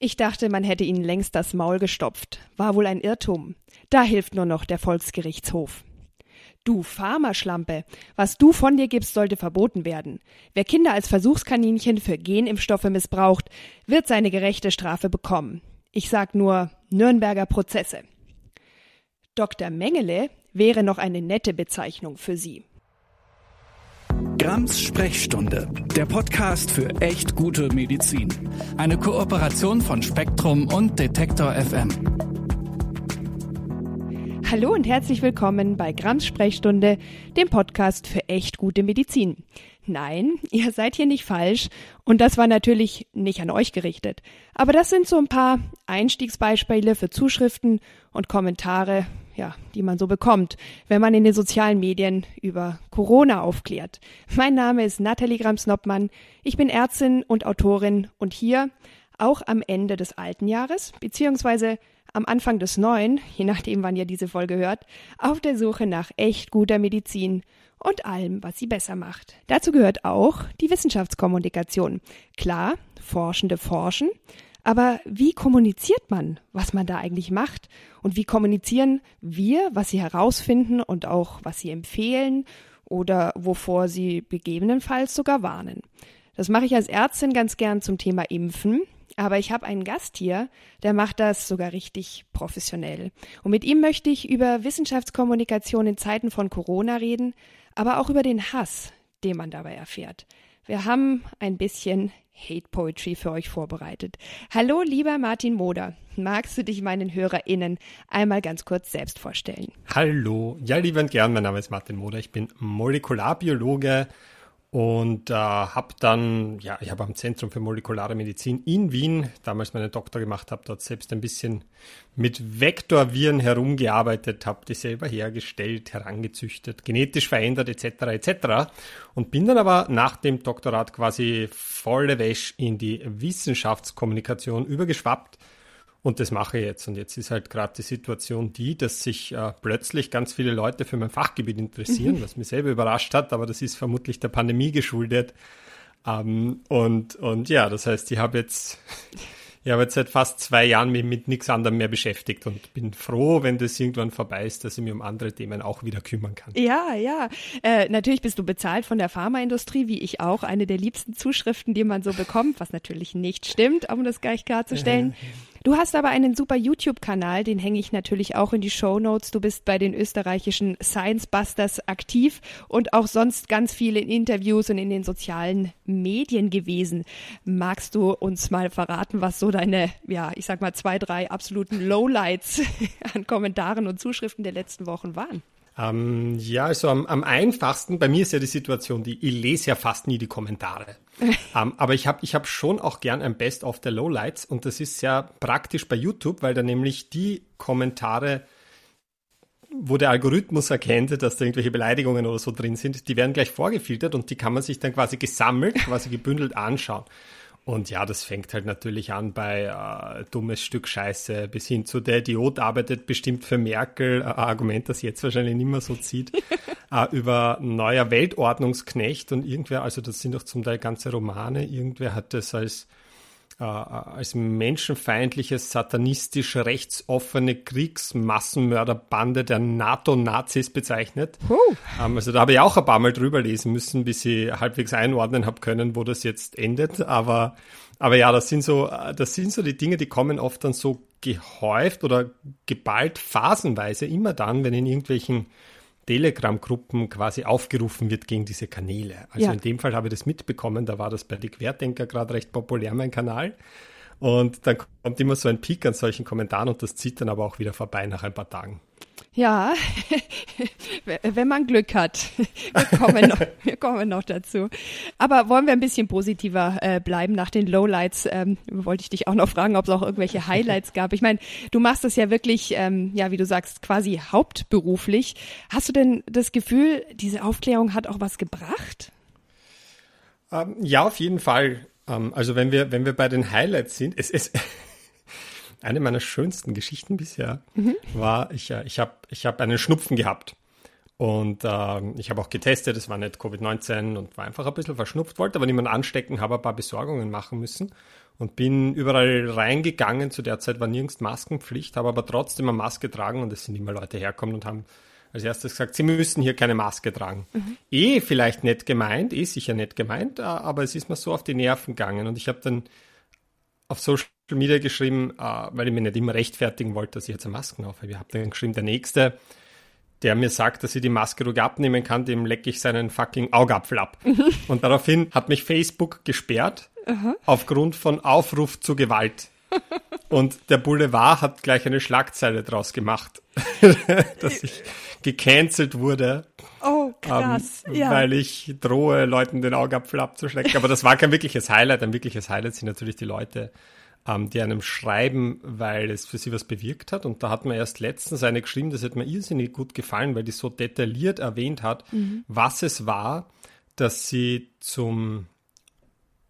Ich dachte, man hätte ihnen längst das Maul gestopft. War wohl ein Irrtum. Da hilft nur noch der Volksgerichtshof. Du Pharmaschlampe, was du von dir gibst, sollte verboten werden. Wer Kinder als Versuchskaninchen für Genimpfstoffe missbraucht, wird seine gerechte Strafe bekommen. Ich sag nur Nürnberger Prozesse. Dr. Mengele wäre noch eine nette Bezeichnung für Sie. Grams Sprechstunde, der Podcast für echt gute Medizin. Eine Kooperation von Spektrum und Detektor FM. Hallo und herzlich willkommen bei Grams Sprechstunde, dem Podcast für echt gute Medizin. Nein, ihr seid hier nicht falsch und das war natürlich nicht an euch gerichtet. Aber das sind so ein paar Einstiegsbeispiele für Zuschriften und Kommentare ja, die man so bekommt, wenn man in den sozialen Medien über Corona aufklärt. Mein Name ist Nathalie Grams-Noppmann. Ich bin Ärztin und Autorin und hier auch am Ende des alten Jahres, beziehungsweise am Anfang des neuen, je nachdem, wann ihr diese Folge hört, auf der Suche nach echt guter Medizin und allem, was sie besser macht. Dazu gehört auch die Wissenschaftskommunikation. Klar, Forschende forschen, aber wie kommuniziert man, was man da eigentlich macht? Und wie kommunizieren wir, was sie herausfinden und auch was sie empfehlen oder wovor sie gegebenenfalls sogar warnen? Das mache ich als Ärztin ganz gern zum Thema Impfen. Aber ich habe einen Gast hier, der macht das sogar richtig professionell. Und mit ihm möchte ich über Wissenschaftskommunikation in Zeiten von Corona reden, aber auch über den Hass, den man dabei erfährt. Wir haben ein bisschen Hate Poetry für euch vorbereitet. Hallo, lieber Martin Moder. Magst du dich meinen HörerInnen einmal ganz kurz selbst vorstellen? Hallo. Ja, lieber und gern, mein Name ist Martin Moder. Ich bin Molekularbiologe und äh, habe dann, ja, ich habe am Zentrum für molekulare Medizin in Wien damals meinen Doktor gemacht, habe dort selbst ein bisschen mit Vektorviren herumgearbeitet, habe die selber hergestellt, herangezüchtet, genetisch verändert etc. etc. Und bin dann aber nach dem Doktorat quasi volle Wäsche in die Wissenschaftskommunikation übergeschwappt und das mache ich jetzt. Und jetzt ist halt gerade die Situation die, dass sich äh, plötzlich ganz viele Leute für mein Fachgebiet interessieren, mhm. was mich selber überrascht hat, aber das ist vermutlich der Pandemie geschuldet. Ähm, und, und ja, das heißt, ich habe jetzt ich habe jetzt seit fast zwei Jahren mich mit nichts anderem mehr beschäftigt und bin froh, wenn das irgendwann vorbei ist, dass ich mich um andere Themen auch wieder kümmern kann. Ja, ja. Äh, natürlich bist du bezahlt von der Pharmaindustrie, wie ich auch. Eine der liebsten Zuschriften, die man so bekommt, was natürlich nicht stimmt, um das gleich klarzustellen. Du hast aber einen super YouTube-Kanal, den hänge ich natürlich auch in die Show Notes. Du bist bei den österreichischen Science Busters aktiv und auch sonst ganz viel in Interviews und in den sozialen Medien gewesen. Magst du uns mal verraten, was so deine, ja, ich sag mal zwei, drei absoluten Lowlights an Kommentaren und Zuschriften der letzten Wochen waren? Ähm, ja, also am, am, einfachsten, bei mir ist ja die Situation, die ich lese ja fast nie die Kommentare. ähm, aber ich habe ich hab schon auch gern ein Best of the Lowlights und das ist sehr praktisch bei YouTube, weil da nämlich die Kommentare, wo der Algorithmus erkennt, dass da irgendwelche Beleidigungen oder so drin sind, die werden gleich vorgefiltert und die kann man sich dann quasi gesammelt, quasi gebündelt anschauen. Und ja, das fängt halt natürlich an bei äh, dummes Stück Scheiße bis hin zu der Idiot arbeitet bestimmt für Merkel, äh, Argument, das jetzt wahrscheinlich nicht mehr so zieht, äh, über neuer Weltordnungsknecht und irgendwer, also das sind doch zum Teil ganze Romane, irgendwer hat das als äh, als menschenfeindliche, satanistisch rechtsoffene Kriegsmassenmörderbande der NATO-Nazis bezeichnet. Uh. Ähm, also da habe ich auch ein paar Mal drüber lesen müssen, bis ich halbwegs einordnen habe können, wo das jetzt endet. Aber, aber ja, das sind so, das sind so die Dinge, die kommen oft dann so gehäuft oder geballt phasenweise immer dann, wenn in irgendwelchen Telegram-Gruppen quasi aufgerufen wird gegen diese Kanäle. Also ja. in dem Fall habe ich das mitbekommen, da war das bei die Querdenker gerade recht populär, mein Kanal. Und dann kommt immer so ein Peak an solchen Kommentaren und das zieht dann aber auch wieder vorbei nach ein paar Tagen. Ja, wenn man Glück hat. Wir kommen, noch, wir kommen noch dazu. Aber wollen wir ein bisschen positiver äh, bleiben nach den Lowlights? Ähm, wollte ich dich auch noch fragen, ob es auch irgendwelche Highlights gab. Ich meine, du machst das ja wirklich, ähm, ja, wie du sagst, quasi hauptberuflich. Hast du denn das Gefühl, diese Aufklärung hat auch was gebracht? Ähm, ja, auf jeden Fall. Ähm, also wenn wir, wenn wir bei den Highlights sind, es ist eine meiner schönsten Geschichten bisher mhm. war, ich, äh, ich habe ich hab einen Schnupfen gehabt. Und äh, ich habe auch getestet, es war nicht Covid-19 und war einfach ein bisschen verschnupft, wollte aber niemand anstecken, habe ein paar Besorgungen machen müssen. und bin überall reingegangen. Zu der Zeit war nirgends Maskenpflicht, habe aber trotzdem eine Maske getragen und es sind immer Leute herkommen und haben als erstes gesagt, sie müssen hier keine Maske tragen. Mhm. Eh vielleicht nicht gemeint, eh sicher nicht gemeint, aber es ist mir so auf die Nerven gegangen und ich habe dann auf Social Media geschrieben, weil ich mir nicht immer rechtfertigen wollte, dass ich jetzt eine Maske aufhabe. Ich habe dann geschrieben, der Nächste, der mir sagt, dass ich die Maske ruhig abnehmen kann, dem lecke ich seinen fucking Augapfel ab. Mhm. Und daraufhin hat mich Facebook gesperrt, aufgrund von Aufruf zur Gewalt. Und der Boulevard hat gleich eine Schlagzeile draus gemacht, dass ich gecancelt wurde. Oh, krass. Ähm, ja. Weil ich drohe, Leuten den Augapfel abzuschlecken. Aber das war kein wirkliches Highlight. Ein wirkliches Highlight sind natürlich die Leute, ähm, die einem schreiben, weil es für sie was bewirkt hat. Und da hat man erst letztens eine geschrieben, das hat mir irrsinnig gut gefallen, weil die so detailliert erwähnt hat, mhm. was es war, dass sie zum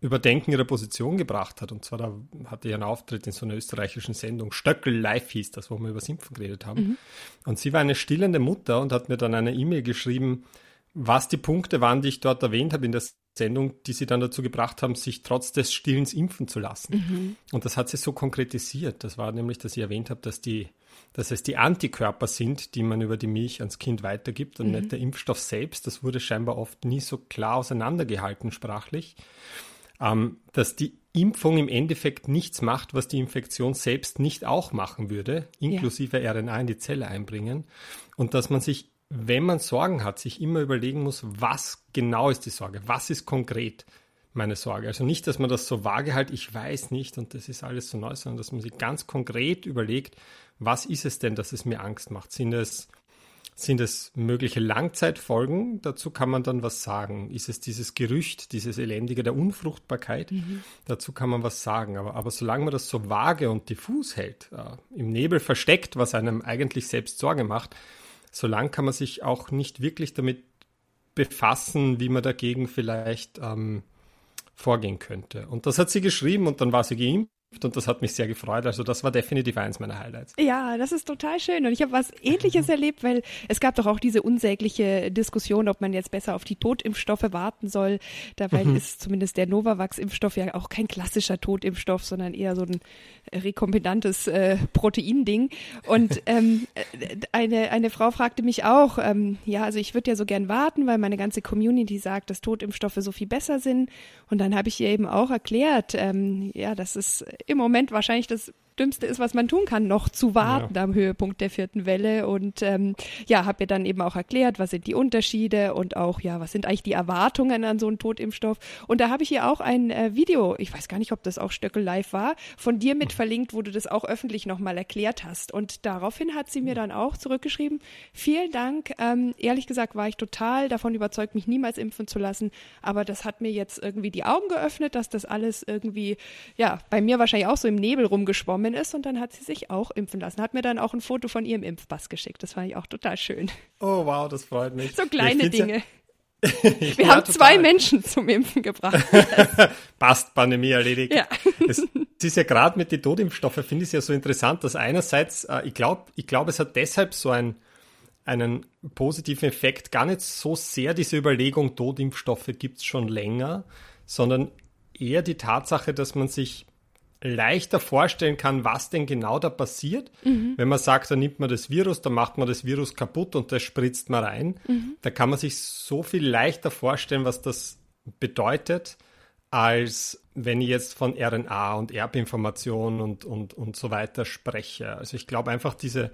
Überdenken ihrer Position gebracht hat. Und zwar, da hatte ich einen Auftritt in so einer österreichischen Sendung, Stöckel Live hieß das, wo wir über Simpfen geredet haben. Mhm. Und sie war eine stillende Mutter und hat mir dann eine E-Mail geschrieben, was die Punkte waren, die ich dort erwähnt habe in der Sendung, die sie dann dazu gebracht haben, sich trotz des Stillens impfen zu lassen. Mhm. Und das hat sie so konkretisiert. Das war nämlich, dass ich erwähnt habe, dass die, dass es die Antikörper sind, die man über die Milch ans Kind weitergibt und mhm. nicht der Impfstoff selbst. Das wurde scheinbar oft nie so klar auseinandergehalten sprachlich ähm, dass die Impfung im Endeffekt nichts macht, was die Infektion selbst nicht auch machen würde, inklusive ja. RNA in die Zelle einbringen. Und dass man sich, wenn man Sorgen hat, sich immer überlegen muss, was genau ist die Sorge, was ist konkret meine Sorge. Also nicht, dass man das so vage halt, ich weiß nicht und das ist alles so neu, sondern dass man sich ganz konkret überlegt, was ist es denn, dass es mir Angst macht? Sind es sind es mögliche Langzeitfolgen? Dazu kann man dann was sagen. Ist es dieses Gerücht, dieses Elendige der Unfruchtbarkeit? Mhm. Dazu kann man was sagen. Aber, aber solange man das so vage und diffus hält, äh, im Nebel versteckt, was einem eigentlich selbst Sorge macht, solange kann man sich auch nicht wirklich damit befassen, wie man dagegen vielleicht ähm, vorgehen könnte. Und das hat sie geschrieben und dann war sie geimpft und das hat mich sehr gefreut. Also das war definitiv eins meiner Highlights. Ja, das ist total schön. Und ich habe was Ähnliches erlebt, weil es gab doch auch diese unsägliche Diskussion, ob man jetzt besser auf die Totimpfstoffe warten soll. Dabei mhm. ist zumindest der Novavax-Impfstoff ja auch kein klassischer Totimpfstoff, sondern eher so ein rekombinantes äh, Proteinding. Und ähm, eine, eine Frau fragte mich auch, ähm, ja, also ich würde ja so gern warten, weil meine ganze Community sagt, dass Totimpfstoffe so viel besser sind. Und dann habe ich ihr eben auch erklärt, ähm, ja, das ist im Moment wahrscheinlich das Dümmste ist, was man tun kann, noch zu warten ja. am Höhepunkt der vierten Welle. Und ähm, ja, habe mir dann eben auch erklärt, was sind die Unterschiede und auch, ja, was sind eigentlich die Erwartungen an so einen Totimpfstoff. Und da habe ich hier auch ein äh, Video, ich weiß gar nicht, ob das auch Stöckel live war, von dir mit verlinkt, wo du das auch öffentlich nochmal erklärt hast. Und daraufhin hat sie mir dann auch zurückgeschrieben, vielen Dank. Ähm, ehrlich gesagt war ich total davon überzeugt, mich niemals impfen zu lassen. Aber das hat mir jetzt irgendwie die Augen geöffnet, dass das alles irgendwie, ja, bei mir wahrscheinlich auch so im Nebel rumgeschwommen gekommen ist und dann hat sie sich auch impfen lassen. Hat mir dann auch ein Foto von ihrem Impfpass geschickt. Das fand ich auch total schön. Oh wow, das freut mich. So kleine Dinge. Ja Wir ja, haben total. zwei Menschen zum Impfen gebracht. Passt, Pandemie erledigt. Ja. Es, es ist ja gerade mit den Totimpfstoffen, finde ich es ja so interessant, dass einerseits, äh, ich glaube, ich glaube, es hat deshalb so ein, einen positiven Effekt, gar nicht so sehr diese Überlegung, Totimpfstoffe gibt es schon länger, sondern eher die Tatsache, dass man sich leichter vorstellen kann, was denn genau da passiert. Mhm. Wenn man sagt, da nimmt man das Virus, dann macht man das Virus kaputt und das spritzt man rein. Mhm. Da kann man sich so viel leichter vorstellen, was das bedeutet, als wenn ich jetzt von RNA und Erbinformation und, und, und so weiter spreche. Also ich glaube einfach, diese,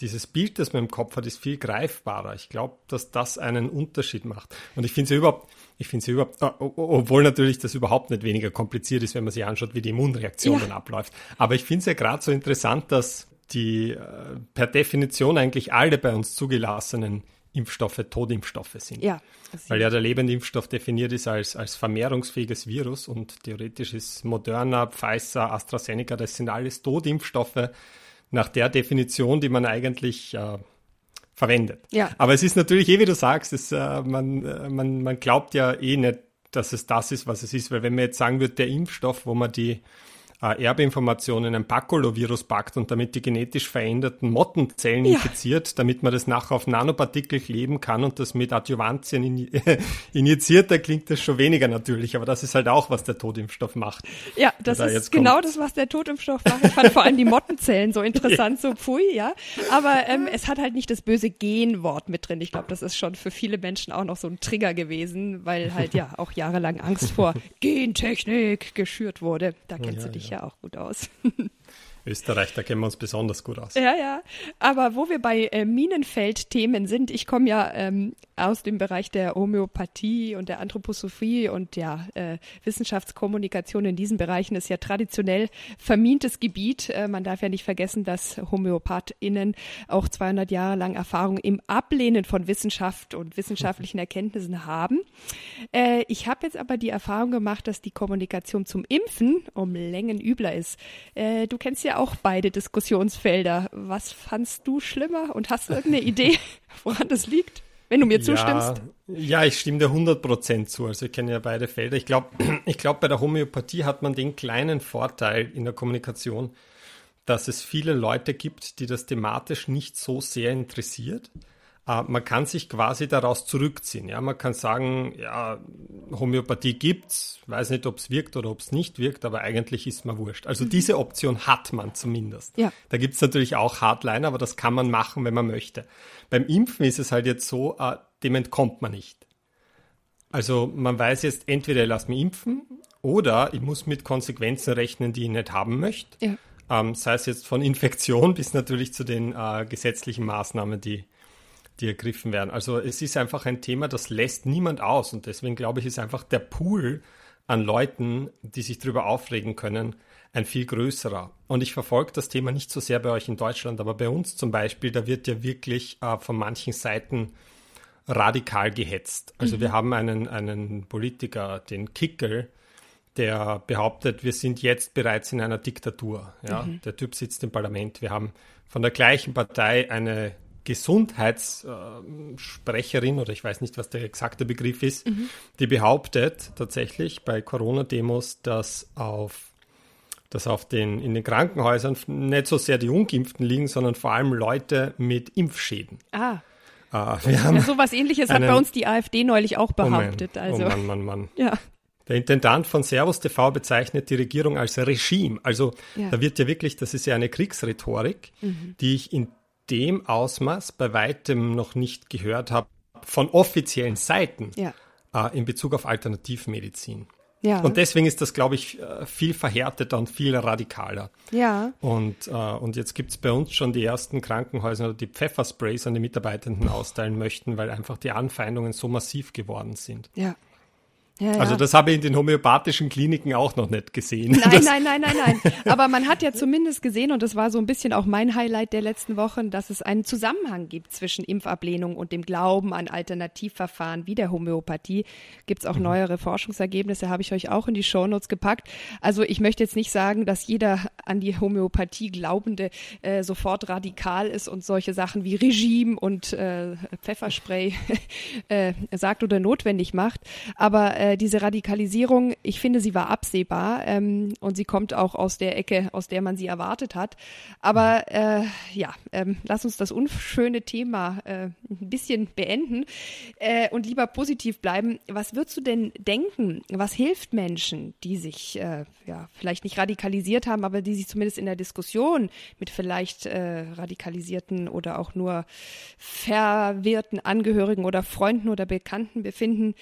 dieses Bild, das man im Kopf hat, ist viel greifbarer. Ich glaube, dass das einen Unterschied macht. Und ich finde es ja überhaupt, ich finde es ja überhaupt, obwohl natürlich das überhaupt nicht weniger kompliziert ist, wenn man sich anschaut, wie die Immunreaktion ja. dann abläuft. Aber ich finde es ja gerade so interessant, dass die äh, per Definition eigentlich alle bei uns zugelassenen Impfstoffe Todimpfstoffe sind. Ja. Weil ja der lebende Impfstoff definiert ist als, als vermehrungsfähiges Virus und theoretisch ist Moderna, Pfizer, AstraZeneca, das sind alles Todimpfstoffe nach der Definition, die man eigentlich äh, verwendet. Ja. Aber es ist natürlich, eh wie du sagst, es, äh, man, äh, man, man glaubt ja eh nicht, dass es das ist, was es ist, weil wenn man jetzt sagen würde, der Impfstoff, wo man die äh, Erbinformationen ein Baculovirus packt und damit die genetisch veränderten Mottenzellen ja. infiziert, damit man das nachher auf Nanopartikel kleben kann und das mit Adjuvantien in, injiziert, da klingt das schon weniger natürlich, aber das ist halt auch, was der Totimpfstoff macht. Ja, das da ist genau kommt. das, was der Totimpfstoff macht. Ich fand vor allem die Mottenzellen so interessant, so pfui, ja. Aber ähm, es hat halt nicht das böse Genwort mit drin. Ich glaube, das ist schon für viele Menschen auch noch so ein Trigger gewesen, weil halt ja auch jahrelang Angst vor Gentechnik geschürt wurde. Da kennst ja, du dich ja auch gut aus. Österreich, da kennen wir uns besonders gut aus. Ja, ja. Aber wo wir bei äh, Minenfeld-Themen sind, ich komme ja ähm, aus dem Bereich der Homöopathie und der Anthroposophie und ja, äh, Wissenschaftskommunikation in diesen Bereichen ist ja traditionell vermintes Gebiet. Äh, man darf ja nicht vergessen, dass HomöopathInnen auch 200 Jahre lang Erfahrung im Ablehnen von Wissenschaft und wissenschaftlichen Erkenntnissen haben. Äh, ich habe jetzt aber die Erfahrung gemacht, dass die Kommunikation zum Impfen um Längen übler ist. Äh, du kennst ja auch beide Diskussionsfelder. Was fandst du schlimmer und hast du irgendeine Idee, woran das liegt? Wenn du mir zustimmst. Ja, ich stimme dir 100% zu. Also ich kenne ja beide Felder. Ich glaube, ich glaube, bei der Homöopathie hat man den kleinen Vorteil in der Kommunikation, dass es viele Leute gibt, die das thematisch nicht so sehr interessiert. Äh, man kann sich quasi daraus zurückziehen. Ja, man kann sagen, ja, Homöopathie gibt's, weiß nicht, ob es wirkt oder ob es nicht wirkt, aber eigentlich ist man wurscht. Also mhm. diese Option hat man zumindest. Ja. Da gibt's natürlich auch Hardliner, aber das kann man machen, wenn man möchte. Beim Impfen ist es halt jetzt so, äh, dem entkommt man nicht. Also man weiß jetzt, entweder ich lasse mich impfen oder ich muss mit Konsequenzen rechnen, die ich nicht haben möchte. Ja. Ähm, sei es jetzt von Infektion bis natürlich zu den äh, gesetzlichen Maßnahmen, die die ergriffen werden. Also es ist einfach ein Thema, das lässt niemand aus und deswegen glaube ich, ist einfach der Pool an Leuten, die sich darüber aufregen können, ein viel größerer. Und ich verfolge das Thema nicht so sehr bei euch in Deutschland, aber bei uns zum Beispiel, da wird ja wirklich äh, von manchen Seiten radikal gehetzt. Also mhm. wir haben einen, einen Politiker, den Kickel, der behauptet, wir sind jetzt bereits in einer Diktatur. Ja? Mhm. Der Typ sitzt im Parlament. Wir haben von der gleichen Partei eine Gesundheitssprecherin oder ich weiß nicht, was der exakte Begriff ist, mhm. die behauptet tatsächlich bei Corona-Demos, dass auf dass auf den, in den Krankenhäusern nicht so sehr die Ungeimpften liegen, sondern vor allem Leute mit Impfschäden. Ah. Äh, wir haben ja, so was ähnliches einen, hat bei uns die AfD neulich auch behauptet. Oh, also. oh Mann, Mann, Mann. Ja. Der Intendant von Servus TV bezeichnet die Regierung als Regime. Also ja. da wird ja wirklich, das ist ja eine Kriegsrhetorik, mhm. die ich in dem Ausmaß bei weitem noch nicht gehört habe von offiziellen Seiten ja. äh, in Bezug auf Alternativmedizin. Ja. Und deswegen ist das, glaube ich, äh, viel verhärteter und viel radikaler. Ja. Und, äh, und jetzt gibt es bei uns schon die ersten Krankenhäuser, die Pfeffersprays an die Mitarbeitenden austeilen möchten, weil einfach die Anfeindungen so massiv geworden sind. Ja. Ja, ja. Also das habe ich in den homöopathischen Kliniken auch noch nicht gesehen. Nein, nein, nein, nein, nein. Aber man hat ja zumindest gesehen, und das war so ein bisschen auch mein Highlight der letzten Wochen, dass es einen Zusammenhang gibt zwischen Impfablehnung und dem Glauben an Alternativverfahren wie der Homöopathie. Gibt es auch mhm. neuere Forschungsergebnisse, habe ich euch auch in die Shownotes gepackt. Also ich möchte jetzt nicht sagen, dass jeder an die Homöopathie Glaubende äh, sofort radikal ist und solche Sachen wie Regime und äh, Pfefferspray äh, sagt oder notwendig macht. Aber äh, diese Radikalisierung, ich finde, sie war absehbar ähm, und sie kommt auch aus der Ecke, aus der man sie erwartet hat. Aber äh, ja, ähm, lass uns das unschöne Thema äh, ein bisschen beenden äh, und lieber positiv bleiben. Was würdest du denn denken? Was hilft Menschen, die sich äh, ja vielleicht nicht radikalisiert haben, aber die sich zumindest in der Diskussion mit vielleicht äh, radikalisierten oder auch nur verwirrten Angehörigen oder Freunden oder Bekannten befinden?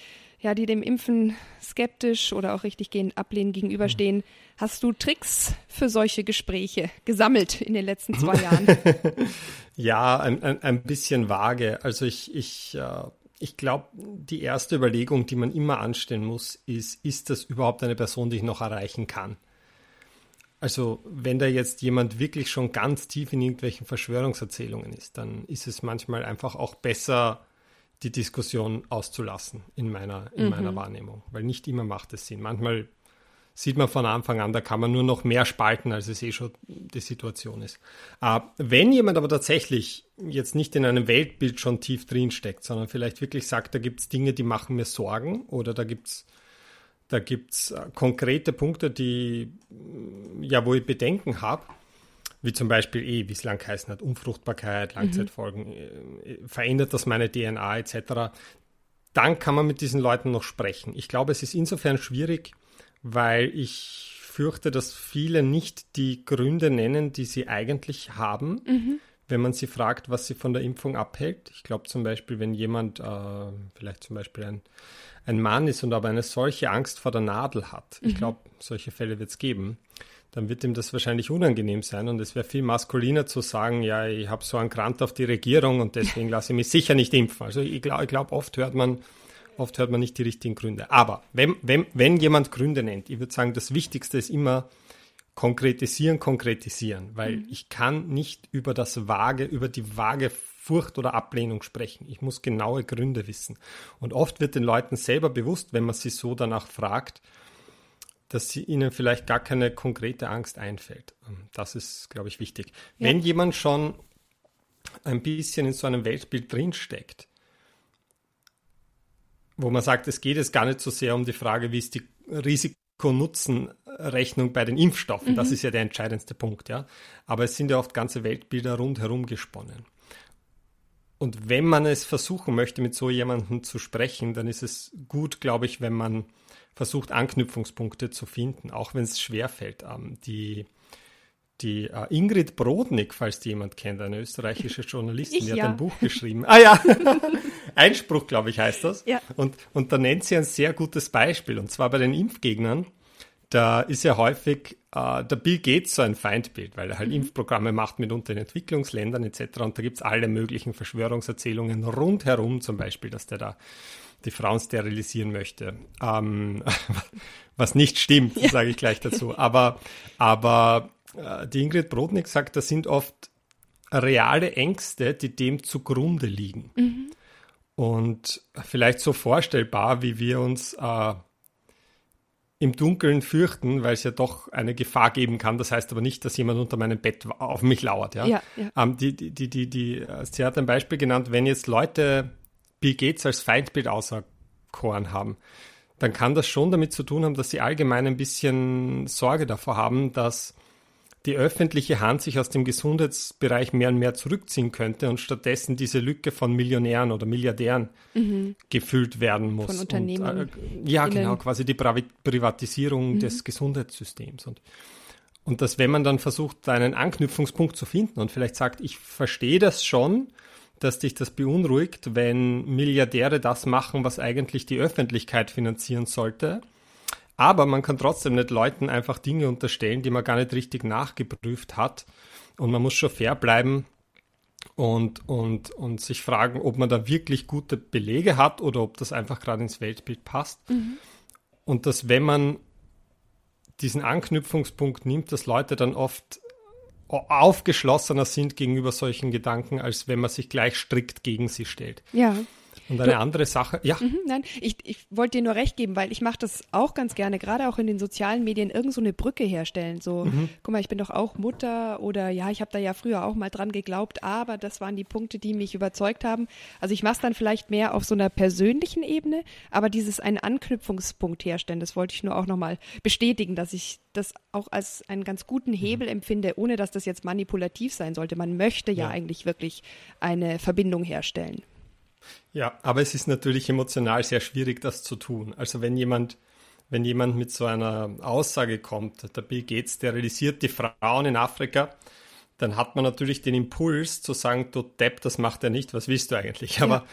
ja, die dem Impfen skeptisch oder auch richtig gehend ablehnen gegenüberstehen. Hast du Tricks für solche Gespräche gesammelt in den letzten zwei Jahren? ja, ein, ein, ein, bisschen vage. Also ich, ich, äh, ich glaube, die erste Überlegung, die man immer anstellen muss, ist, ist das überhaupt eine Person, die ich noch erreichen kann? Also wenn da jetzt jemand wirklich schon ganz tief in irgendwelchen Verschwörungserzählungen ist, dann ist es manchmal einfach auch besser, die Diskussion auszulassen in meiner, in mhm. meiner Wahrnehmung, weil nicht immer macht es Sinn. Manchmal sieht man von Anfang an, da kann man nur noch mehr spalten, als es eh schon die Situation ist. Äh, wenn jemand aber tatsächlich jetzt nicht in einem Weltbild schon tief drin steckt, sondern vielleicht wirklich sagt, da gibt es Dinge, die machen mir Sorgen oder da gibt es da gibt es äh, konkrete Punkte, die, ja, wo ich Bedenken habe, wie zum Beispiel eh, wie es lang geheißen hat, Unfruchtbarkeit, Langzeitfolgen, mhm. verändert das meine DNA etc., dann kann man mit diesen Leuten noch sprechen. Ich glaube, es ist insofern schwierig, weil ich fürchte, dass viele nicht die Gründe nennen, die sie eigentlich haben, mhm. wenn man sie fragt, was sie von der Impfung abhält. Ich glaube zum Beispiel, wenn jemand, äh, vielleicht zum Beispiel ein, ein Mann ist und aber eine solche Angst vor der Nadel hat, mhm. ich glaube, solche Fälle wird es geben, dann wird ihm das wahrscheinlich unangenehm sein und es wäre viel maskuliner zu sagen, ja, ich habe so einen Grant auf die Regierung und deswegen lasse ich mich sicher nicht impfen. Also ich glaube, glaub, oft hört man, oft hört man nicht die richtigen Gründe. Aber wenn, wenn, wenn jemand Gründe nennt, ich würde sagen, das Wichtigste ist immer konkretisieren, konkretisieren, weil mhm. ich kann nicht über das vage, über die vage Furcht oder Ablehnung sprechen. Ich muss genaue Gründe wissen. Und oft wird den Leuten selber bewusst, wenn man sie so danach fragt, dass sie ihnen vielleicht gar keine konkrete Angst einfällt. Das ist, glaube ich, wichtig. Ja. Wenn jemand schon ein bisschen in so einem Weltbild drinsteckt, wo man sagt, es geht jetzt gar nicht so sehr um die Frage, wie ist die Risiko-Nutzen-Rechnung bei den Impfstoffen. Mhm. Das ist ja der entscheidendste Punkt, ja. Aber es sind ja oft ganze Weltbilder rundherum gesponnen. Und wenn man es versuchen möchte, mit so jemandem zu sprechen, dann ist es gut, glaube ich, wenn man versucht, Anknüpfungspunkte zu finden, auch wenn es schwerfällt. Ähm, die die äh, Ingrid Brodnik, falls die jemand kennt, eine österreichische Journalistin, ich, die hat ja. ein Buch geschrieben. Ah ja, Einspruch, glaube ich, heißt das. Ja. Und, und da nennt sie ein sehr gutes Beispiel, und zwar bei den Impfgegnern. Da ist ja häufig äh, der Bill Gates so ein Feindbild, weil er halt mhm. Impfprogramme macht mitunter in Entwicklungsländern etc. Und da gibt es alle möglichen Verschwörungserzählungen rundherum, zum Beispiel, dass der da die Frauen sterilisieren möchte. Ähm, was nicht stimmt, ja. sage ich gleich dazu. Aber, aber äh, die Ingrid Brodnik sagt, das sind oft reale Ängste, die dem zugrunde liegen. Mhm. Und vielleicht so vorstellbar, wie wir uns äh, im Dunkeln fürchten, weil es ja doch eine Gefahr geben kann. Das heißt aber nicht, dass jemand unter meinem Bett auf mich lauert. Ja? Ja, ja. Ähm, die, die, die, die, die, sie hat ein Beispiel genannt, wenn jetzt Leute Bill Gates als Feindbild auserkoren haben, dann kann das schon damit zu tun haben, dass sie allgemein ein bisschen Sorge davor haben, dass die öffentliche Hand sich aus dem Gesundheitsbereich mehr und mehr zurückziehen könnte und stattdessen diese Lücke von Millionären oder Milliardären mhm. gefüllt werden muss. Von Unternehmen. Und, äh, ja, genau, quasi die Privatisierung mhm. des Gesundheitssystems. Und, und dass, wenn man dann versucht, einen Anknüpfungspunkt zu finden und vielleicht sagt, ich verstehe das schon, dass dich das beunruhigt, wenn Milliardäre das machen, was eigentlich die Öffentlichkeit finanzieren sollte. Aber man kann trotzdem nicht Leuten einfach Dinge unterstellen, die man gar nicht richtig nachgeprüft hat. Und man muss schon fair bleiben und, und, und sich fragen, ob man da wirklich gute Belege hat oder ob das einfach gerade ins Weltbild passt. Mhm. Und dass, wenn man diesen Anknüpfungspunkt nimmt, dass Leute dann oft aufgeschlossener sind gegenüber solchen Gedanken, als wenn man sich gleich strikt gegen sie stellt. Ja. Und eine du, andere Sache, ja. Mhm, nein, ich, ich wollte dir nur recht geben, weil ich mache das auch ganz gerne, gerade auch in den sozialen Medien, irgend so eine Brücke herstellen. So, mhm. guck mal, ich bin doch auch Mutter oder ja, ich habe da ja früher auch mal dran geglaubt, aber das waren die Punkte, die mich überzeugt haben. Also ich mache es dann vielleicht mehr auf so einer persönlichen Ebene, aber dieses einen Anknüpfungspunkt herstellen, das wollte ich nur auch nochmal bestätigen, dass ich das auch als einen ganz guten mhm. Hebel empfinde, ohne dass das jetzt manipulativ sein sollte. Man möchte ja, ja. eigentlich wirklich eine Verbindung herstellen. Ja, aber es ist natürlich emotional sehr schwierig, das zu tun. Also wenn jemand, wenn jemand mit so einer Aussage kommt, der Bill Gates sterilisiert die Frauen in Afrika, dann hat man natürlich den Impuls zu sagen, du Depp, das macht er nicht, was willst du eigentlich? Aber, ja.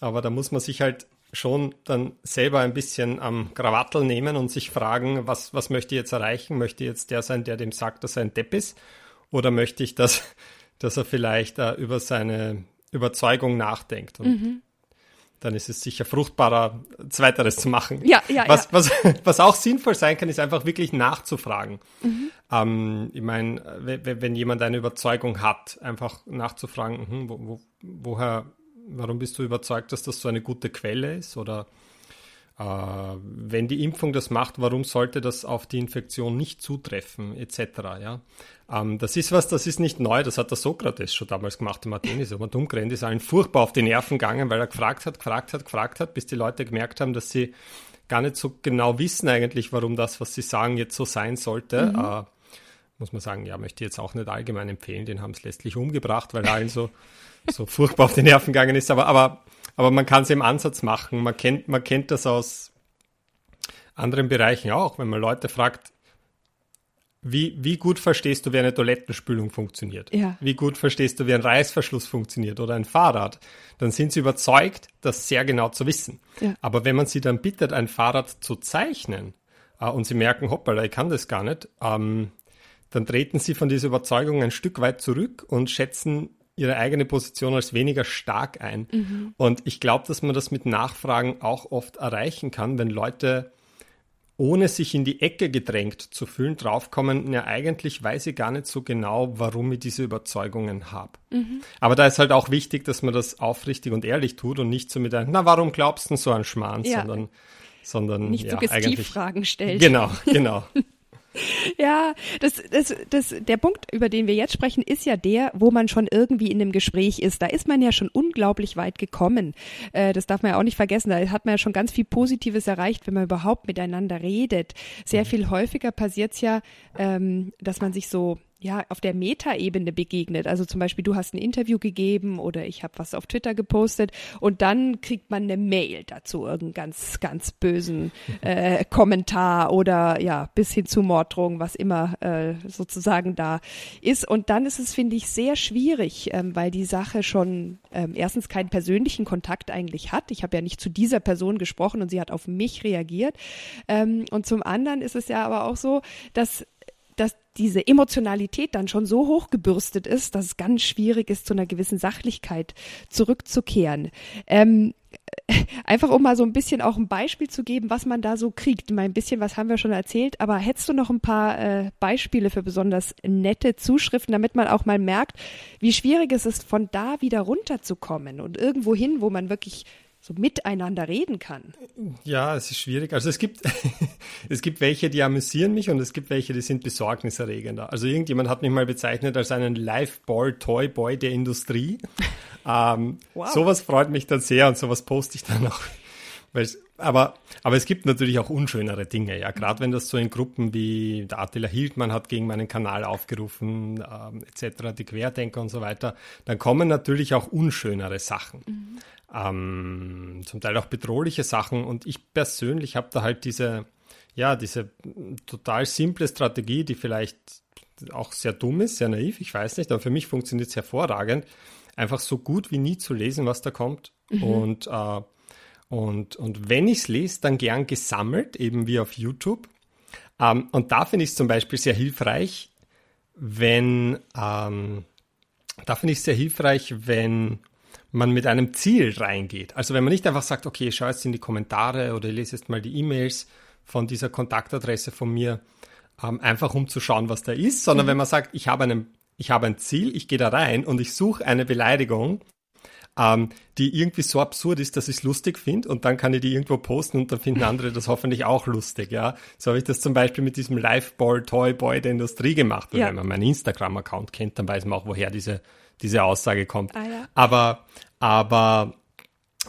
aber da muss man sich halt schon dann selber ein bisschen am Krawattel nehmen und sich fragen, was, was möchte ich jetzt erreichen? Möchte ich jetzt der sein, der dem sagt, dass er ein Depp ist? Oder möchte ich, dass, dass er vielleicht uh, über seine Überzeugung nachdenkt. Und mhm. dann ist es sicher fruchtbarer, Zweiteres zu machen. Ja, ja, was, ja. Was, was auch sinnvoll sein kann, ist einfach wirklich nachzufragen. Mhm. Ähm, ich meine, wenn jemand eine Überzeugung hat, einfach nachzufragen, hm, wo, wo, woher, warum bist du überzeugt, dass das so eine gute Quelle ist? Oder wenn die Impfung das macht, warum sollte das auf die Infektion nicht zutreffen, etc. Ja? Ähm, das ist was, das ist nicht neu, das hat der Sokrates schon damals gemacht im Athenis. Aber Dummgrenz ist allen furchtbar auf die Nerven gegangen, weil er gefragt hat, gefragt hat, gefragt hat, bis die Leute gemerkt haben, dass sie gar nicht so genau wissen eigentlich, warum das, was sie sagen, jetzt so sein sollte. Mhm. Äh, muss man sagen, ja, möchte ich jetzt auch nicht allgemein empfehlen, den haben es letztlich umgebracht, weil er allen so, so furchtbar auf die Nerven gegangen ist. Aber, aber, aber man kann es im Ansatz machen. Man kennt, man kennt das aus anderen Bereichen auch, wenn man Leute fragt, wie, wie gut verstehst du, wie eine Toilettenspülung funktioniert? Ja. Wie gut verstehst du, wie ein Reißverschluss funktioniert oder ein Fahrrad? Dann sind sie überzeugt, das sehr genau zu wissen. Ja. Aber wenn man sie dann bittet, ein Fahrrad zu zeichnen äh, und sie merken, hoppala, ich kann das gar nicht, ähm, dann treten sie von dieser Überzeugung ein Stück weit zurück und schätzen ihre eigene Position als weniger stark ein. Mhm. Und ich glaube, dass man das mit Nachfragen auch oft erreichen kann, wenn Leute ohne sich in die Ecke gedrängt zu fühlen, draufkommen, ja, eigentlich weiß ich gar nicht so genau, warum ich diese Überzeugungen habe. Mhm. Aber da ist halt auch wichtig, dass man das aufrichtig und ehrlich tut und nicht so mit einem, na, warum glaubst du so an Schmarrn, ja. sondern, sondern, nicht ja, Suggestivfragen stellt. Genau, genau. Ja, das, das, das, der Punkt, über den wir jetzt sprechen, ist ja der, wo man schon irgendwie in einem Gespräch ist. Da ist man ja schon unglaublich weit gekommen. Äh, das darf man ja auch nicht vergessen. Da hat man ja schon ganz viel Positives erreicht, wenn man überhaupt miteinander redet. Sehr mhm. viel häufiger passiert es ja, ähm, dass man sich so ja, auf der Metaebene begegnet. Also zum Beispiel, du hast ein Interview gegeben oder ich habe was auf Twitter gepostet und dann kriegt man eine Mail dazu, irgendeinen ganz, ganz bösen äh, Kommentar oder ja, bis hin zu Morddrohungen, was immer äh, sozusagen da ist. Und dann ist es, finde ich, sehr schwierig, ähm, weil die Sache schon ähm, erstens keinen persönlichen Kontakt eigentlich hat. Ich habe ja nicht zu dieser Person gesprochen und sie hat auf mich reagiert. Ähm, und zum anderen ist es ja aber auch so, dass dass diese Emotionalität dann schon so hochgebürstet ist, dass es ganz schwierig ist, zu einer gewissen Sachlichkeit zurückzukehren. Ähm, einfach um mal so ein bisschen auch ein Beispiel zu geben, was man da so kriegt. Mal ein bisschen was haben wir schon erzählt, aber hättest du noch ein paar äh, Beispiele für besonders nette Zuschriften, damit man auch mal merkt, wie schwierig es ist, von da wieder runterzukommen und irgendwo hin, wo man wirklich so miteinander reden kann. Ja, es ist schwierig. Also es gibt, es gibt welche, die amüsieren mich und es gibt welche, die sind besorgniserregender. Also irgendjemand hat mich mal bezeichnet als einen Liveball-Toy-Boy der Industrie. ähm, wow. Sowas freut mich dann sehr und sowas poste ich dann auch. aber, aber es gibt natürlich auch unschönere Dinge, ja. Gerade wenn das so in Gruppen wie der Attila Hildmann hat gegen meinen Kanal aufgerufen, ähm, etc., die Querdenker und so weiter, dann kommen natürlich auch unschönere Sachen. Mhm ähm, zum Teil auch bedrohliche Sachen. Und ich persönlich habe da halt diese, ja, diese total simple Strategie, die vielleicht auch sehr dumm ist, sehr naiv, ich weiß nicht, aber für mich funktioniert es hervorragend, einfach so gut wie nie zu lesen, was da kommt. Mhm. Und, äh, und, und wenn ich es lese, dann gern gesammelt, eben wie auf YouTube. Ähm, und da finde ich es zum Beispiel sehr hilfreich, wenn, ähm, da finde ich es sehr hilfreich, wenn man mit einem Ziel reingeht. Also wenn man nicht einfach sagt, okay, ich schaue jetzt in die Kommentare oder ich lese jetzt mal die E-Mails von dieser Kontaktadresse von mir, ähm, einfach um zu schauen, was da ist, sondern mhm. wenn man sagt, ich habe, einen, ich habe ein Ziel, ich gehe da rein und ich suche eine Beleidigung, ähm, die irgendwie so absurd ist, dass ich es lustig finde und dann kann ich die irgendwo posten und dann finden andere das hoffentlich auch lustig, ja. So habe ich das zum Beispiel mit diesem Liveball Toy Boy der Industrie gemacht. Und ja. wenn man meinen Instagram-Account kennt, dann weiß man auch, woher diese diese Aussage kommt. Ah, ja. Aber, aber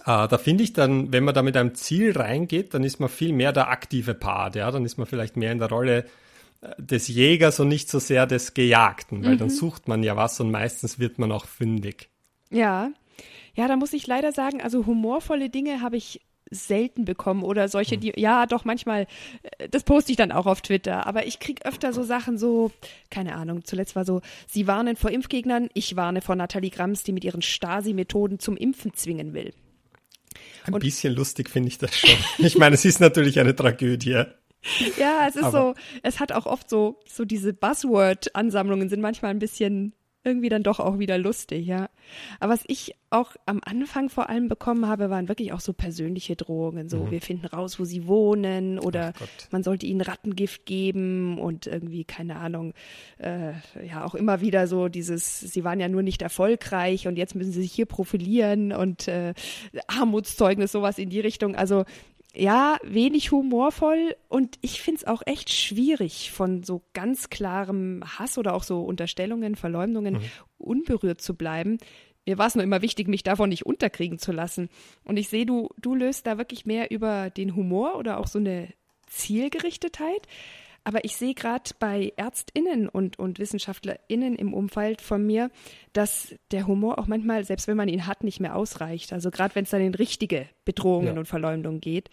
äh, da finde ich dann, wenn man da mit einem Ziel reingeht, dann ist man viel mehr der aktive Part, ja, dann ist man vielleicht mehr in der Rolle äh, des Jägers und nicht so sehr des Gejagten, weil mhm. dann sucht man ja was und meistens wird man auch fündig. Ja. Ja, da muss ich leider sagen, also humorvolle Dinge habe ich selten bekommen oder solche, hm. die, ja, doch manchmal, äh, das poste ich dann auch auf Twitter, aber ich kriege öfter so Sachen so, keine Ahnung, zuletzt war so, sie warnen vor Impfgegnern, ich warne vor Nathalie Grams, die mit ihren Stasi-Methoden zum Impfen zwingen will. Ein Und, bisschen lustig finde ich das schon. Ich meine, es ist natürlich eine Tragödie. Ja, es ist aber. so, es hat auch oft so, so diese Buzzword-Ansammlungen sind manchmal ein bisschen irgendwie dann doch auch wieder lustig, ja. Aber was ich auch am Anfang vor allem bekommen habe, waren wirklich auch so persönliche Drohungen. So, mhm. wir finden raus, wo sie wohnen oder man sollte ihnen Rattengift geben und irgendwie, keine Ahnung, äh, ja, auch immer wieder so dieses, sie waren ja nur nicht erfolgreich und jetzt müssen sie sich hier profilieren und äh, Armutszeugnis, sowas in die Richtung. Also ja, wenig humorvoll und ich finde es auch echt schwierig, von so ganz klarem Hass oder auch so Unterstellungen, Verleumdungen mhm. unberührt zu bleiben. mir war es nur immer wichtig, mich davon nicht unterkriegen zu lassen. Und ich sehe, du, du löst da wirklich mehr über den Humor oder auch so eine Zielgerichtetheit. Aber ich sehe gerade bei ÄrztInnen und, und WissenschaftlerInnen im Umfeld von mir, dass der Humor auch manchmal, selbst wenn man ihn hat, nicht mehr ausreicht. Also gerade wenn es dann in richtige Bedrohungen ja. und Verleumdungen geht.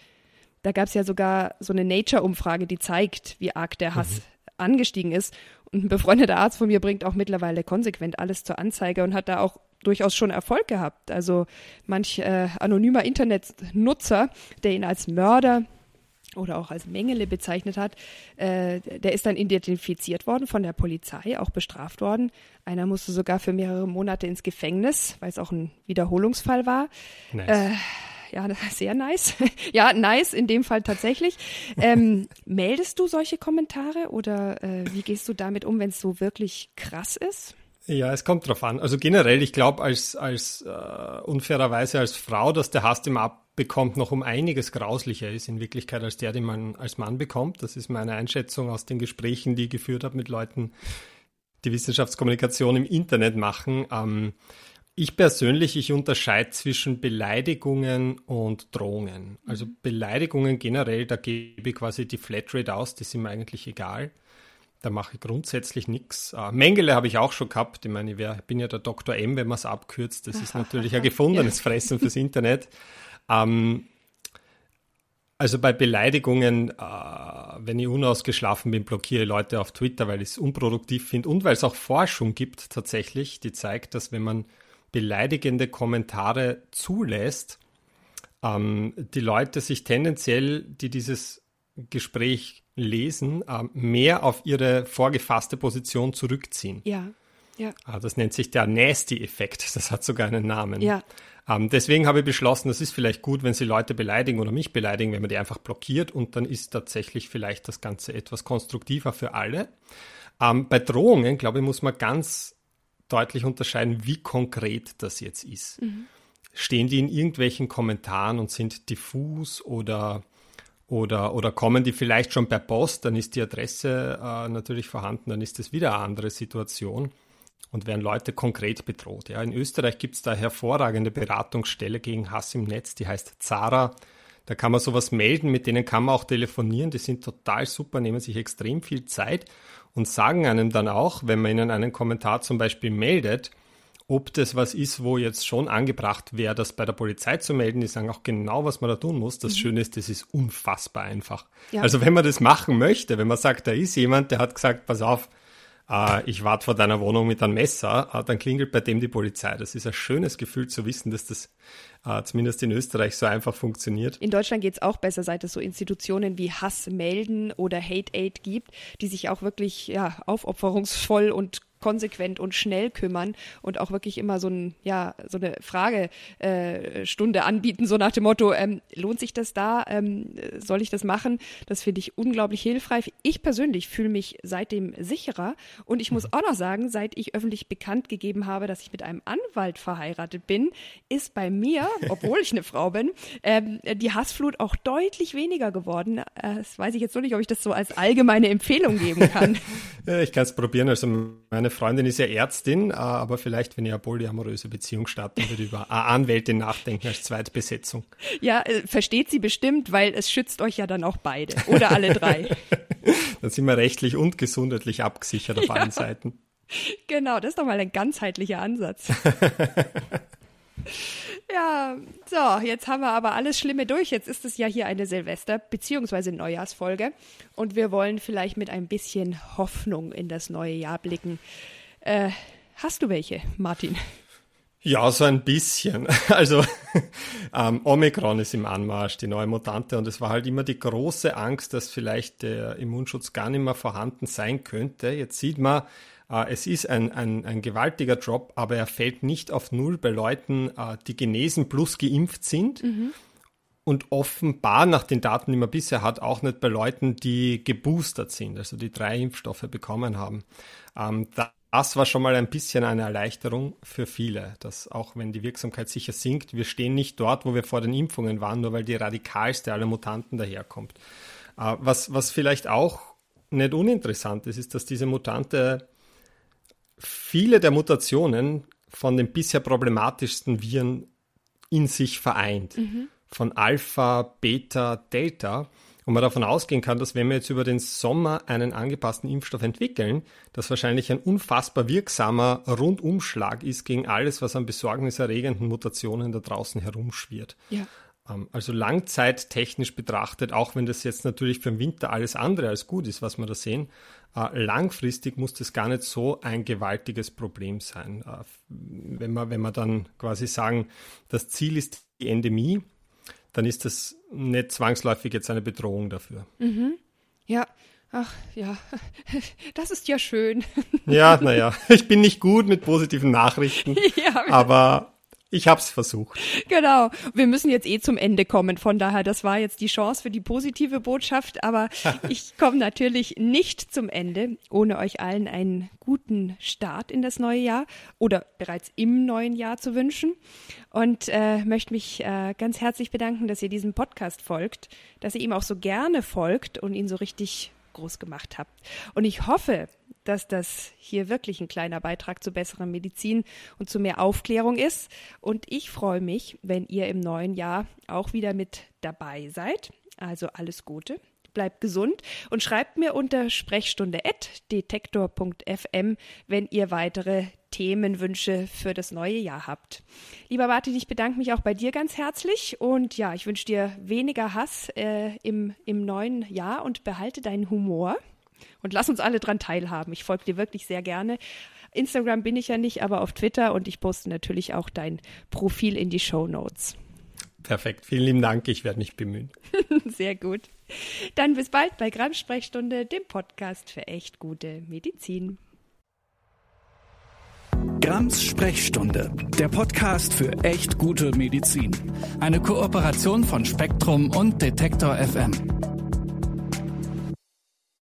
Da gab es ja sogar so eine Nature-Umfrage, die zeigt, wie arg der Hass mhm. angestiegen ist. Und ein befreundeter Arzt von mir bringt auch mittlerweile konsequent alles zur Anzeige und hat da auch durchaus schon Erfolg gehabt. Also manch äh, anonymer Internetnutzer, der ihn als Mörder oder auch als Mengele bezeichnet hat, äh, der ist dann identifiziert worden von der Polizei, auch bestraft worden. Einer musste sogar für mehrere Monate ins Gefängnis, weil es auch ein Wiederholungsfall war. Nice. Äh, ja, sehr nice. ja, nice in dem Fall tatsächlich. Ähm, meldest du solche Kommentare oder äh, wie gehst du damit um, wenn es so wirklich krass ist? Ja, es kommt drauf an. Also generell, ich glaube, als, als äh, unfairerweise als Frau, dass der Hass, den man abbekommt, noch um einiges grauslicher ist in Wirklichkeit als der, den man als Mann bekommt. Das ist meine Einschätzung aus den Gesprächen, die ich geführt habe mit Leuten, die Wissenschaftskommunikation im Internet machen. Ähm, ich persönlich, ich unterscheide zwischen Beleidigungen und Drohungen. Also Beleidigungen generell, da gebe ich quasi die Flatrate aus, die sind mir eigentlich egal. Da mache ich grundsätzlich nichts. Äh, Mengele habe ich auch schon gehabt. Ich meine, ich bin ja der Dr. M, wenn man es abkürzt. Das ist natürlich ein gefundenes Fressen fürs Internet. Ähm, also bei Beleidigungen, äh, wenn ich unausgeschlafen bin, blockiere ich Leute auf Twitter, weil ich es unproduktiv finde und weil es auch Forschung gibt tatsächlich, die zeigt, dass wenn man beleidigende Kommentare zulässt, ähm, die Leute sich tendenziell, die dieses Gespräch lesen, äh, mehr auf ihre vorgefasste Position zurückziehen. Ja. Ja. Ah, das nennt sich der Nasty-Effekt. Das hat sogar einen Namen. Ja. Ähm, deswegen habe ich beschlossen, das ist vielleicht gut, wenn Sie Leute beleidigen oder mich beleidigen, wenn man die einfach blockiert und dann ist tatsächlich vielleicht das Ganze etwas konstruktiver für alle. Ähm, bei Drohungen, glaube ich, muss man ganz deutlich unterscheiden, wie konkret das jetzt ist. Mhm. Stehen die in irgendwelchen Kommentaren und sind diffus oder oder, oder kommen die vielleicht schon per Post, dann ist die Adresse äh, natürlich vorhanden, dann ist das wieder eine andere Situation und werden Leute konkret bedroht. Ja, in Österreich gibt es da hervorragende Beratungsstelle gegen Hass im Netz, die heißt Zara. Da kann man sowas melden, mit denen kann man auch telefonieren, die sind total super, nehmen sich extrem viel Zeit und sagen einem dann auch, wenn man ihnen einen Kommentar zum Beispiel meldet, ob das was ist, wo jetzt schon angebracht wäre, das bei der Polizei zu melden. Die sagen auch genau, was man da tun muss. Das mhm. Schöne ist, das ist unfassbar einfach. Ja. Also wenn man das machen möchte, wenn man sagt, da ist jemand, der hat gesagt, pass auf, äh, ich warte vor deiner Wohnung mit einem Messer, äh, dann klingelt bei dem die Polizei. Das ist ein schönes Gefühl zu wissen, dass das äh, zumindest in Österreich so einfach funktioniert. In Deutschland geht es auch besser, seit es so Institutionen wie Hass melden oder Hate Aid gibt, die sich auch wirklich ja, aufopferungsvoll und konsequent und schnell kümmern und auch wirklich immer so, ein, ja, so eine Fragestunde äh, anbieten, so nach dem Motto, ähm, lohnt sich das da? Ähm, soll ich das machen? Das finde ich unglaublich hilfreich. Ich persönlich fühle mich seitdem sicherer und ich muss mhm. auch noch sagen, seit ich öffentlich bekannt gegeben habe, dass ich mit einem Anwalt verheiratet bin, ist bei mir, obwohl ich eine Frau bin, ähm, die Hassflut auch deutlich weniger geworden. Äh, das weiß ich jetzt noch nicht, ob ich das so als allgemeine Empfehlung geben kann. ich kann es probieren. Also meine meine Freundin ist ja Ärztin, äh, aber vielleicht, wenn ihr eine polyamoröse Beziehung starten würde, über eine Anwältin nachdenken als Zweitbesetzung. Ja, äh, versteht sie bestimmt, weil es schützt euch ja dann auch beide oder alle drei. dann sind wir rechtlich und gesundheitlich abgesichert auf ja. allen Seiten. Genau, das ist doch mal ein ganzheitlicher Ansatz. Ja, so, jetzt haben wir aber alles Schlimme durch. Jetzt ist es ja hier eine Silvester- bzw. Neujahrsfolge und wir wollen vielleicht mit ein bisschen Hoffnung in das neue Jahr blicken. Äh, hast du welche, Martin? Ja, so ein bisschen. Also ähm, Omikron ist im Anmarsch, die neue Mutante, und es war halt immer die große Angst, dass vielleicht der Immunschutz gar nicht mehr vorhanden sein könnte. Jetzt sieht man, es ist ein, ein, ein gewaltiger Drop, aber er fällt nicht auf Null bei Leuten, äh, die genesen plus geimpft sind. Mhm. Und offenbar nach den Daten, die man bisher hat, auch nicht bei Leuten, die geboostert sind, also die drei Impfstoffe bekommen haben. Ähm, das war schon mal ein bisschen eine Erleichterung für viele, dass auch wenn die Wirksamkeit sicher sinkt, wir stehen nicht dort, wo wir vor den Impfungen waren, nur weil die radikalste aller Mutanten daherkommt. Äh, was, was vielleicht auch nicht uninteressant ist, ist, dass diese Mutante viele der Mutationen von den bisher problematischsten Viren in sich vereint. Mhm. Von Alpha, Beta, Delta. Und man davon ausgehen kann, dass wenn wir jetzt über den Sommer einen angepassten Impfstoff entwickeln, das wahrscheinlich ein unfassbar wirksamer Rundumschlag ist gegen alles, was an besorgniserregenden Mutationen da draußen herumschwirrt. Ja. Ähm, also langzeittechnisch betrachtet, auch wenn das jetzt natürlich für den Winter alles andere als gut ist, was wir da sehen, langfristig muss das gar nicht so ein gewaltiges Problem sein. Äh, wenn wir, wenn wir dann quasi sagen, das Ziel ist die Endemie, dann ist das nicht zwangsläufig jetzt eine Bedrohung dafür. Mhm. Ja, ach ja, das ist ja schön. Ja, naja, ich bin nicht gut mit positiven Nachrichten, ja, aber ich habe es versucht. Genau. Wir müssen jetzt eh zum Ende kommen. Von daher, das war jetzt die Chance für die positive Botschaft. Aber ich komme natürlich nicht zum Ende, ohne euch allen einen guten Start in das neue Jahr oder bereits im neuen Jahr zu wünschen. Und äh, möchte mich äh, ganz herzlich bedanken, dass ihr diesem Podcast folgt, dass ihr ihm auch so gerne folgt und ihn so richtig groß gemacht habt. Und ich hoffe, dass das hier wirklich ein kleiner Beitrag zu besserer Medizin und zu mehr Aufklärung ist. Und ich freue mich, wenn ihr im neuen Jahr auch wieder mit dabei seid. Also alles Gute. Bleibt gesund und schreibt mir unter sprechstunde.detektor.fm, wenn ihr weitere Themenwünsche für das neue Jahr habt. Lieber Martin, ich bedanke mich auch bei dir ganz herzlich und ja, ich wünsche dir weniger Hass äh, im, im neuen Jahr und behalte deinen Humor. Und lass uns alle dran teilhaben. Ich folge dir wirklich sehr gerne. Instagram bin ich ja nicht, aber auf Twitter und ich poste natürlich auch dein Profil in die Show Notes. Perfekt, vielen lieben Dank. Ich werde mich bemühen. Sehr gut. Dann bis bald bei Gramm Sprechstunde, dem Podcast für echt gute Medizin. Grams Sprechstunde, der Podcast für echt gute Medizin. Eine Kooperation von Spektrum und Detektor FM.